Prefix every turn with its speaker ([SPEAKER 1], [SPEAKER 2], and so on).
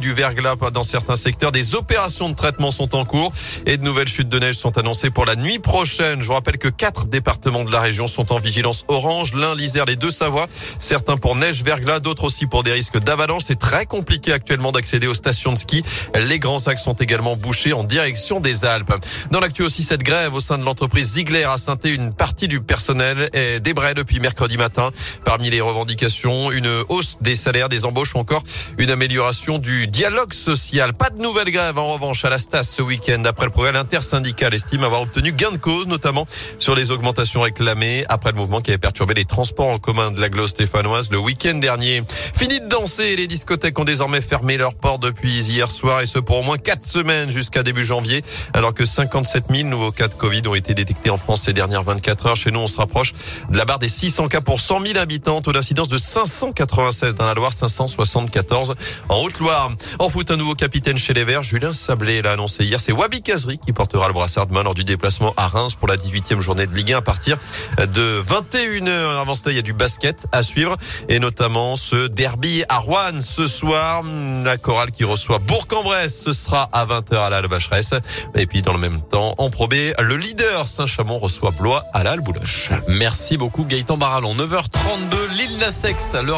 [SPEAKER 1] du verglas dans certains secteurs. Des opérations de traitement sont en cours et de nouvelles chutes de neige sont annoncées pour la nuit prochaine. Je vous rappelle que quatre départements de la région sont en vigilance orange. L'un, l'Isère, les deux Savoie. Certains pour neige, verglas, d'autres aussi pour des risques d'avalanche. C'est très compliqué actuellement d'accéder aux stations de ski. Les grands axes sont également bouchés en direction des Alpes. Dans l'actu aussi, cette grève au sein de l'entreprise Ziegler a sainté une partie du personnel est débraye depuis mercredi matin. Parmi les revendications, une hausse des salaires, des embauches ou encore une amélioration du dialogue social. Pas de nouvelle grève en revanche à la Stas ce week-end. Après le progrès intersyndical estime avoir obtenu gain de cause, notamment sur les augmentations réclamées après le mouvement qui avait perturbé les transports en commun de la Glo stéphanoise le week-end dernier. Fini de danser, les discothèques ont désormais fermé leurs portes depuis hier soir et ce pour au moins quatre semaines jusqu'à début janvier, alors que 57 000 nouveaux cas de Covid ont été détectés en France ces dernières 24 heures. Chez nous, on se rapproche de la barre des 600 cas pour 100 000 habitants, taux d'incidence de 596 dans la Loire, 574 en Haute-Loire. En foot, un nouveau capitaine chez les Verts, Julien Sablé l'a annoncé hier. C'est Wabi Kazri qui portera le brassard de main lors du déplacement à Reims pour la 18e journée de Ligue 1 à partir de 21h. Avant cela, il y a du basket à suivre et notamment ce derby à Rouen ce soir. La chorale qui reçoit Bourg-en-Bresse, ce sera à 20h à la Vacheresse. Et puis dans le même temps, en probé, le leader Saint-Chamond reçoit Blois à la.
[SPEAKER 2] Merci beaucoup Gaëtan Barallon. 9h32, l'île Nassex,